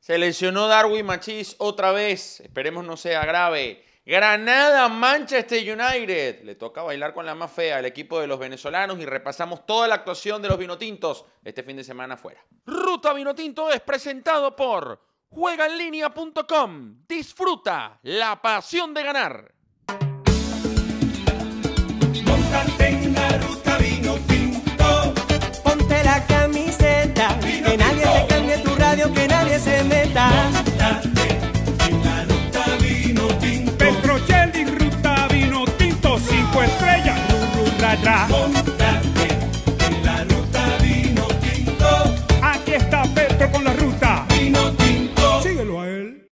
Se lesionó Darwin Machís otra vez. Esperemos no sea grave. Granada, Manchester United. Le toca bailar con la más fea al equipo de los venezolanos y repasamos toda la actuación de los vinotintos este fin de semana fuera. Ruta Vinotinto es presentado por juegaenlinea.com. Disfruta la pasión de ganar. Ru, ru, ra, ra. Montate en la ruta vino tinto. Aquí está Petro con la ruta. Vino tinto. Síguelo a él.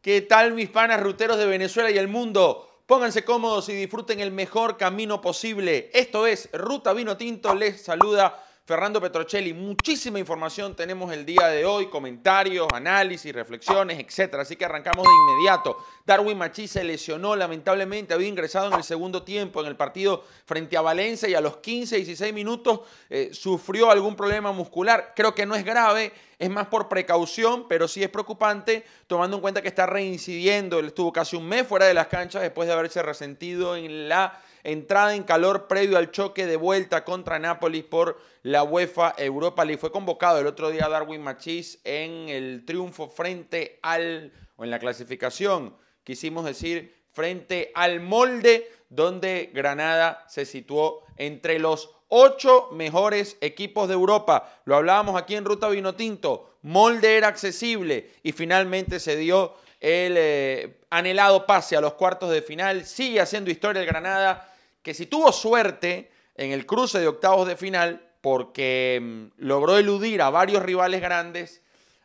¿Qué tal mis panas ruteros de Venezuela y el mundo? Pónganse cómodos y disfruten el mejor camino posible. Esto es Ruta Vino Tinto. Les saluda Fernando Petrocelli. Muchísima información tenemos el día de hoy, comentarios, análisis, reflexiones, etc. Así que arrancamos de inmediato. Darwin Machís se lesionó lamentablemente, había ingresado en el segundo tiempo en el partido frente a Valencia y a los 15, 16 minutos eh, sufrió algún problema muscular. Creo que no es grave, es más por precaución, pero sí es preocupante tomando en cuenta que está reincidiendo. Él estuvo casi un mes fuera de las canchas después de haberse resentido en la entrada en calor previo al choque de vuelta contra Nápoles por la UEFA Europa League. Fue convocado el otro día Darwin Machís en el triunfo frente al, o en la clasificación, quisimos decir, frente al molde donde Granada se situó entre los ocho mejores equipos de Europa. Lo hablábamos aquí en Ruta Vinotinto. Molde era accesible y finalmente se dio el eh, anhelado pase a los cuartos de final. Sigue haciendo historia el Granada, que si tuvo suerte en el cruce de octavos de final, porque mm, logró eludir a varios rivales grandes,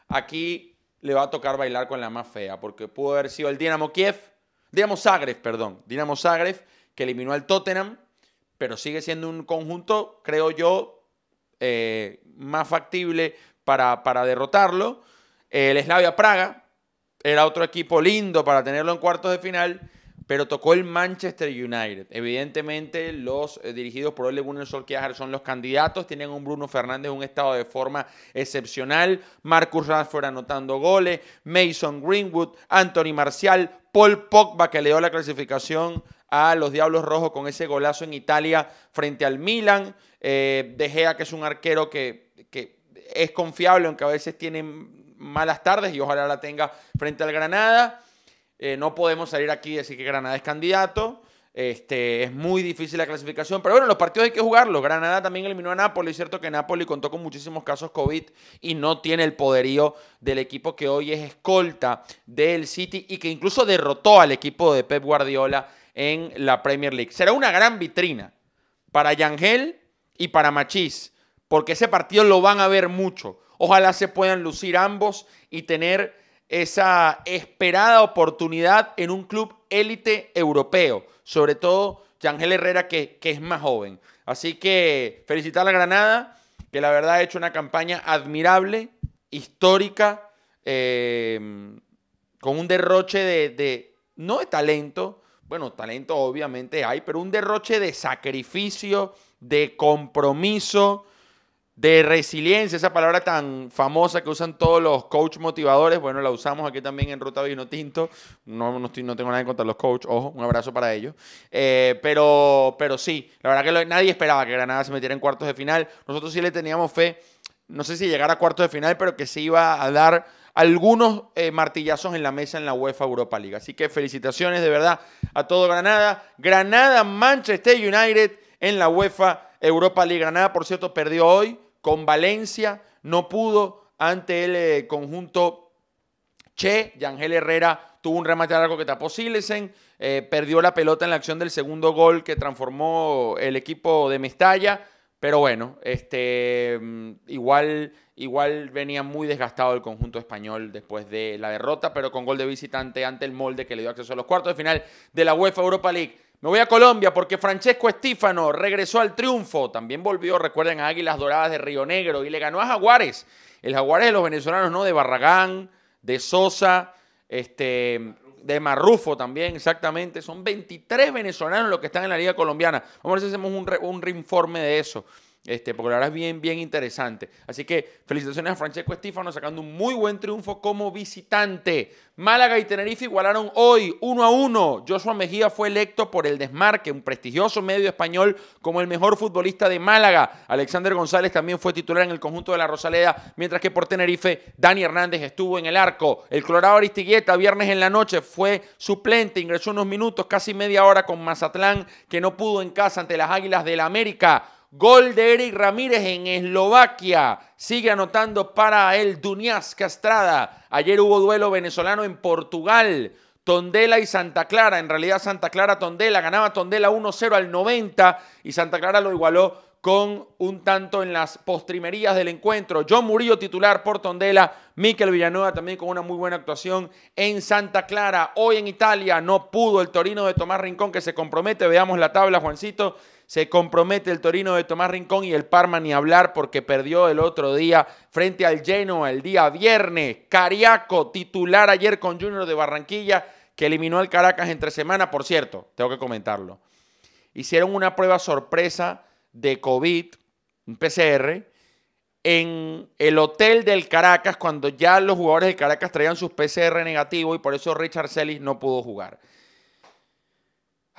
aquí le va a tocar bailar con la más fea, porque pudo haber sido el Dinamo Kiev, Dinamo Zagreb, perdón, Dinamo Zagreb, que eliminó al Tottenham, pero sigue siendo un conjunto, creo yo, eh, más factible para, para derrotarlo. El Slavia Praga era otro equipo lindo para tenerlo en cuartos de final, pero tocó el Manchester United. Evidentemente, los eh, dirigidos por Ole Gunnar Solskjaer son los candidatos. Tienen un Bruno Fernández un estado de forma excepcional. Marcus Rashford anotando goles. Mason Greenwood, Anthony Marcial, Paul Pogba que le dio la clasificación a los Diablos Rojos con ese golazo en Italia frente al Milan. Eh, De Gea, que es un arquero que, que es confiable, aunque a veces tiene malas tardes y ojalá la tenga frente al Granada. Eh, no podemos salir aquí y decir que Granada es candidato. Este, es muy difícil la clasificación, pero bueno, los partidos hay que jugarlos. Granada también eliminó a Napoli, cierto que Napoli contó con muchísimos casos COVID y no tiene el poderío del equipo que hoy es escolta del City y que incluso derrotó al equipo de Pep Guardiola en la Premier League. Será una gran vitrina para Yangel y para Machís, porque ese partido lo van a ver mucho. Ojalá se puedan lucir ambos y tener esa esperada oportunidad en un club élite europeo, sobre todo Yangel Herrera que, que es más joven. Así que felicitar a la Granada, que la verdad ha hecho una campaña admirable, histórica, eh, con un derroche de, de, no de talento, bueno, talento obviamente hay, pero un derroche de sacrificio, de compromiso, de resiliencia, esa palabra tan famosa que usan todos los coach motivadores, bueno, la usamos aquí también en Ruta Vino Tinto, no, no, estoy- no tengo nada en contra de los coach, ojo, un abrazo para ellos, Eh, pero, pero sí, la verdad que nadie esperaba que Granada se metiera en cuartos de final, nosotros sí le teníamos fe, no sé si llegara a cuartos de final, pero que se iba a dar algunos eh, martillazos en la mesa en la UEFA Europa League. Así que felicitaciones de verdad a todo Granada. Granada, Manchester United en la UEFA Europa League. Granada, por cierto, perdió hoy con Valencia. No pudo ante el eh, conjunto Che. Yangel Herrera tuvo un remate largo que tapó Silesen. eh, perdió la pelota en la acción del segundo gol que transformó el equipo de Mestalla. Pero bueno, este, mm, igual, igual venía muy desgastado el conjunto español después de la derrota, pero con gol de visitante ante el molde que le dio acceso a los cuartos de final de la UEFA Europa League. Me voy a Colombia porque Francesco Estífano regresó al triunfo. También volvió, recuerden, a Águilas Doradas de Río Negro y le ganó a Jaguares. El Jaguares de los venezolanos, ¿no? De Barragán, de Sosa, este, de Marrufo también, exactamente. Son 23 venezolanos los que están en la Liga Colombiana. Vamos a ver si hacemos un, un reinforme de eso. Este, porque la verdad es bien, bien interesante. Así que felicitaciones a Francesco Estífano sacando un muy buen triunfo como visitante. Málaga y Tenerife igualaron hoy 1 a 1. Joshua Mejía fue electo por el Desmarque, un prestigioso medio español, como el mejor futbolista de Málaga. Alexander González también fue titular en el conjunto de la Rosaleda, mientras que por Tenerife, Dani Hernández estuvo en el arco. El Colorado Aristigueta, viernes en la noche, fue suplente, ingresó unos minutos, casi media hora con Mazatlán, que no pudo en casa ante las Águilas del la América. Gol de Eric Ramírez en Eslovaquia. Sigue anotando para el Dunias Castrada. Ayer hubo duelo venezolano en Portugal. Tondela y Santa Clara. En realidad Santa Clara Tondela ganaba Tondela 1-0 al 90 y Santa Clara lo igualó con un tanto en las postrimerías del encuentro. John Murillo titular por Tondela, Miquel Villanueva también con una muy buena actuación en Santa Clara. Hoy en Italia no pudo el Torino de Tomás Rincón que se compromete. Veamos la tabla, Juancito se compromete el Torino de Tomás Rincón y el Parma ni hablar porque perdió el otro día frente al Genoa el día viernes. Cariaco, titular ayer con Junior de Barranquilla, que eliminó al Caracas entre semana. Por cierto, tengo que comentarlo. Hicieron una prueba sorpresa de COVID, un PCR, en el hotel del Caracas cuando ya los jugadores del Caracas traían sus PCR negativos y por eso Richard Celis no pudo jugar.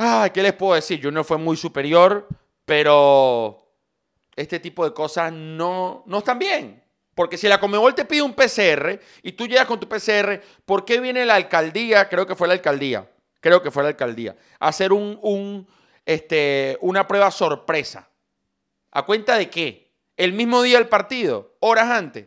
Ah, ¿qué les puedo decir? Junior fue muy superior, pero este tipo de cosas no, no están bien. Porque si la Comebol te pide un PCR y tú llegas con tu PCR, ¿por qué viene la alcaldía? Creo que fue la alcaldía. Creo que fue la alcaldía. A hacer un, un, este, una prueba sorpresa. ¿A cuenta de qué? El mismo día del partido, horas antes.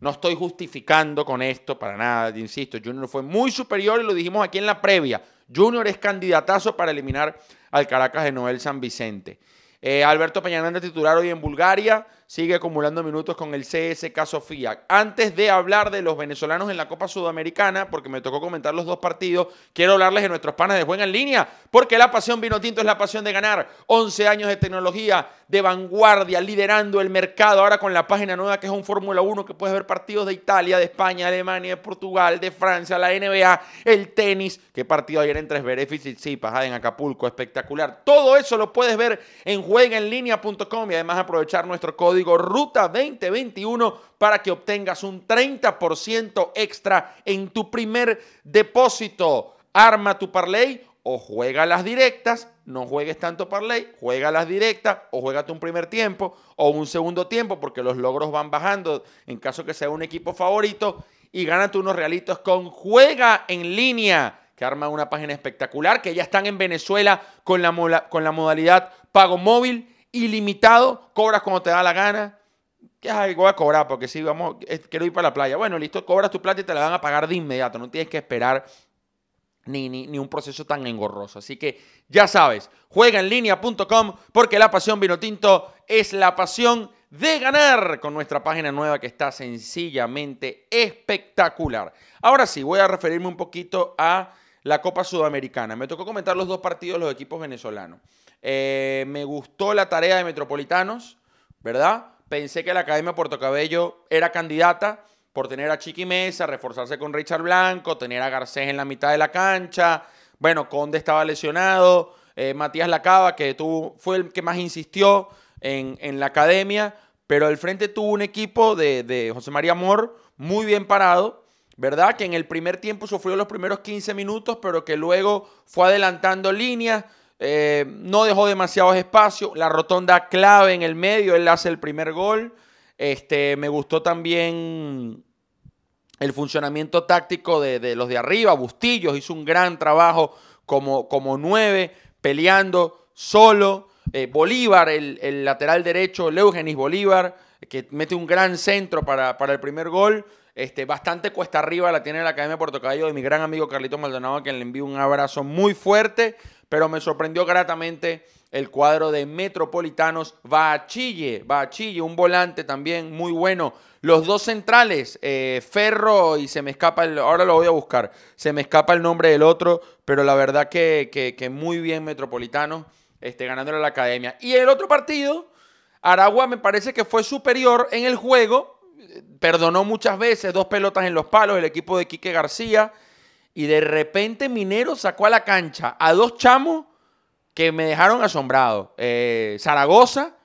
No estoy justificando con esto para nada, insisto. Junior fue muy superior y lo dijimos aquí en la previa. Junior es candidatazo para eliminar al Caracas de Noel San Vicente. Eh, Alberto Peñaranda titular hoy en Bulgaria, sigue acumulando minutos con el CSK Sofía. Antes de hablar de los venezolanos en la Copa Sudamericana, porque me tocó comentar los dos partidos, quiero hablarles de nuestros panes de juego en línea, porque la pasión vino tinto es la pasión de ganar. 11 años de tecnología, de vanguardia, liderando el mercado, ahora con la página nueva que es un Fórmula 1, que puedes ver partidos de Italia, de España, Alemania, de Portugal, de Francia, la NBA, el tenis, qué partido ayer entre Zverev y Tsitsipas en Acapulco, espectacular. Todo eso lo puedes ver en juegaenlinea.com y además aprovechar nuestro código Ruta 2021 para que obtengas un 30% extra en tu primer depósito. Arma tu parlay o juega las directas, no juegues tanto parlay, juega las directas o juégate un primer tiempo o un segundo tiempo porque los logros van bajando en caso que sea un equipo favorito. Y gánate unos realitos con Juega en línea que arma una página espectacular, que ya están en Venezuela con la, con la modalidad pago móvil, ilimitado, cobras cuando te da la gana. ¿Qué voy a cobrar? Porque si vamos, quiero ir para la playa. Bueno, listo, cobras tu plata y te la van a pagar de inmediato. No tienes que esperar ni, ni, ni, un proceso tan engorroso. Así que ya sabes, juega en línea.com porque la pasión vino tinto es la pasión de ganar con nuestra página nueva que está sencillamente espectacular. Ahora sí, voy a referirme un poquito a la Copa Sudamericana. Me tocó comentar los dos partidos de los equipos venezolanos. Eh, me gustó la tarea de Metropolitanos, ¿verdad? Pensé que la Academia Puerto Cabello era candidata por tener a Chiqui Mesa, reforzarse con Richard Blanco, tener a Garcés en la mitad de la cancha. Bueno, Conde estaba lesionado. Eh, Matías Lacaba, que tuvo, fue el que más insistió en, la academia, pero al frente tuvo un equipo de, de José María Amor muy bien parado ¿verdad? Que en el primer tiempo sufrió los primeros 15 minutos, pero que luego fue adelantando líneas, eh, no dejó demasiados espacios, la rotonda clave en el medio, él hace el primer gol. Este, me gustó también el funcionamiento táctico de, los de arriba, Bustillos hizo un gran trabajo como, como nueve, peleando solo. Eh, Bolívar, el, lateral derecho, Leugenis Bolívar, que mete un gran centro para, para el primer gol. Este, bastante cuesta arriba la tiene la Academia de Puerto Cabello de mi gran amigo Carlito Maldonado, a quien le envío un abrazo muy fuerte, pero me sorprendió gratamente el cuadro de Metropolitanos. Va a un volante también muy bueno. Los dos centrales, eh, Ferro y se me escapa, el, ahora lo voy a buscar, se me escapa el nombre del otro, pero la verdad que, que, muy bien Metropolitanos este, ganándole a la Academia. Y el otro partido, Aragua me parece que fue superior en el juego, perdonó muchas veces, dos pelotas en los palos, el equipo de Quique García, y de repente Minero sacó a la cancha a dos chamos que me dejaron asombrado. Eh, Zaragoza,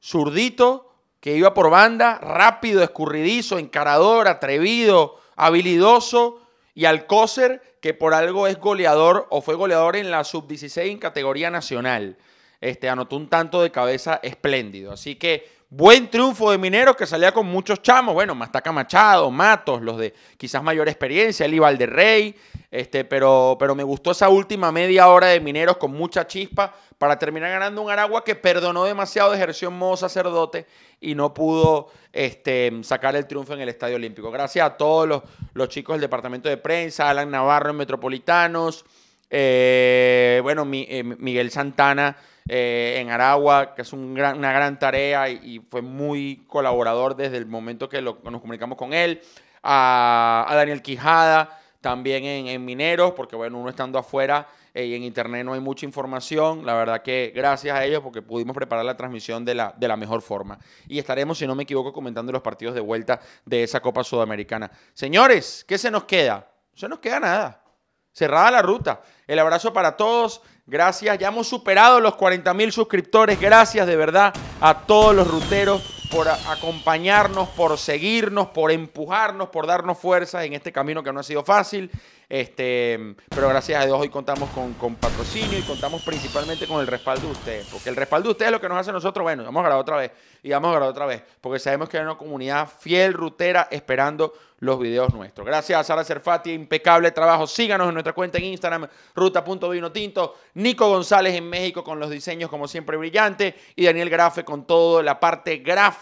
zurdito, que iba por banda, rápido, escurridizo, encarador, atrevido, habilidoso, y Alcócer, que por algo es goleador o fue goleador en la sub-16 en categoría nacional. Este, anotó un tanto de cabeza espléndido. Así que buen triunfo de Mineros que salía con muchos chamos. Bueno, Mastaca Machado, Matos, los de quizás mayor experiencia, Eli Valderrey. Este, pero, pero me gustó esa última media hora de Mineros con mucha chispa para terminar ganando un Aragua que perdonó demasiado, ejerció en modo sacerdote y no pudo este, sacar el triunfo en el Estadio Olímpico. Gracias a todos los, los chicos del departamento de prensa, Alan Navarro en Metropolitanos, eh, bueno, mi, eh, Miguel Santana eh, en Aragua, que es una gran tarea y, fue muy colaborador desde el momento que nos comunicamos con él, a, Daniel Quijada también en, en, Mineros, porque bueno, uno estando afuera eh, y en internet no hay mucha información. La verdad que gracias a ellos porque pudimos preparar la transmisión de la, de la mejor forma. Y estaremos, si no me equivoco, comentando los partidos de vuelta de esa Copa Sudamericana. Señores, ¿qué se nos queda? No se nos queda nada. Cerrada la ruta. El abrazo para todos. Gracias. Ya hemos superado los 40 mil suscriptores. Gracias de verdad a todos los ruteros por acompañarnos, por seguirnos, por empujarnos, por darnos fuerzas en este camino que no ha sido fácil. Este, pero gracias a Dios hoy contamos con, con, patrocinio y contamos principalmente con el respaldo de ustedes. Porque el respaldo de ustedes es lo que nos hace a nosotros, bueno, vamos a grabar otra vez y vamos a grabar otra vez. Porque sabemos que hay una comunidad fiel, rutera, esperando los videos nuestros. Gracias a Sara Cerfati, impecable trabajo. Síganos en nuestra cuenta en Instagram, ruta.vinotinto. Nico González en México con los diseños como siempre brillante. Y Daniel Grafe con toda la parte gráfica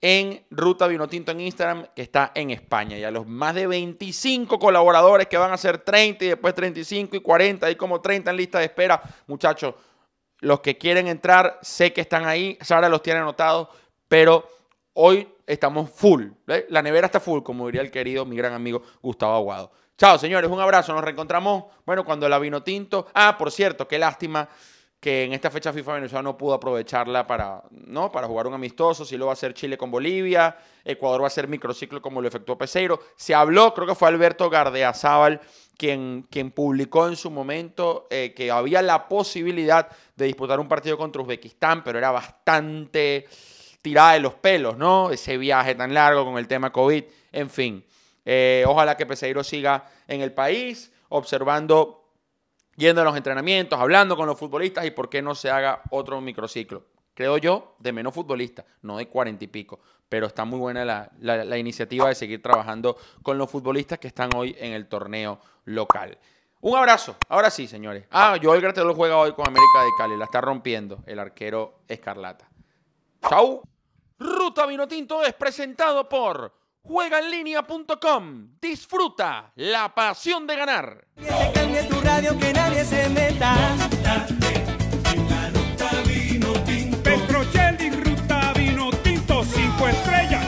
en Ruta Vinotinto en Instagram, que está en España. Y a los más de 25 colaboradores que van a ser 30 y después 35 y 40 y como 30 en lista de espera. Muchachos, los que quieren entrar, sé que están ahí. Sara los tiene anotados, pero hoy estamos full. La nevera está full, como diría el querido, mi gran amigo Gustavo Aguado. Chao, señores, un abrazo. Nos reencontramos, bueno, cuando la vino tinto. Ah, por cierto, qué lástima que en esta fecha FIFA Venezuela no pudo aprovecharla para, ¿no? para jugar un amistoso. Si lo va a hacer Chile con Bolivia. Ecuador va a hacer microciclo como lo efectuó Peseiro. Se habló, creo que fue Alberto Gardeazábal quien, quien publicó en su momento eh, que había la posibilidad de disputar un partido contra Uzbekistán, pero era bastante tirada de los pelos, ¿no? Ese viaje tan largo con el tema COVID, en fin. Eh, ojalá que Peseiro siga en el país, observando, yendo a los entrenamientos, hablando con los futbolistas y por qué no se haga otro microciclo. Creo yo, de menos futbolista, no de cuarenta y pico. Pero está muy buena la, la, iniciativa de seguir trabajando con los futbolistas que están hoy en el torneo local. Un abrazo. Ahora sí, señores. Ah, Joel Gratelo juega hoy con América de Cali. La está rompiendo el arquero Escarlata. Chau. Ruta Vinotinto es presentado por juegaenlinea.com. Disfruta la pasión de ganar. Que te cambie tu radio, que nadie se meta. Vino tinto. Petrocelli, ruta vino tinto, cinco estrellas,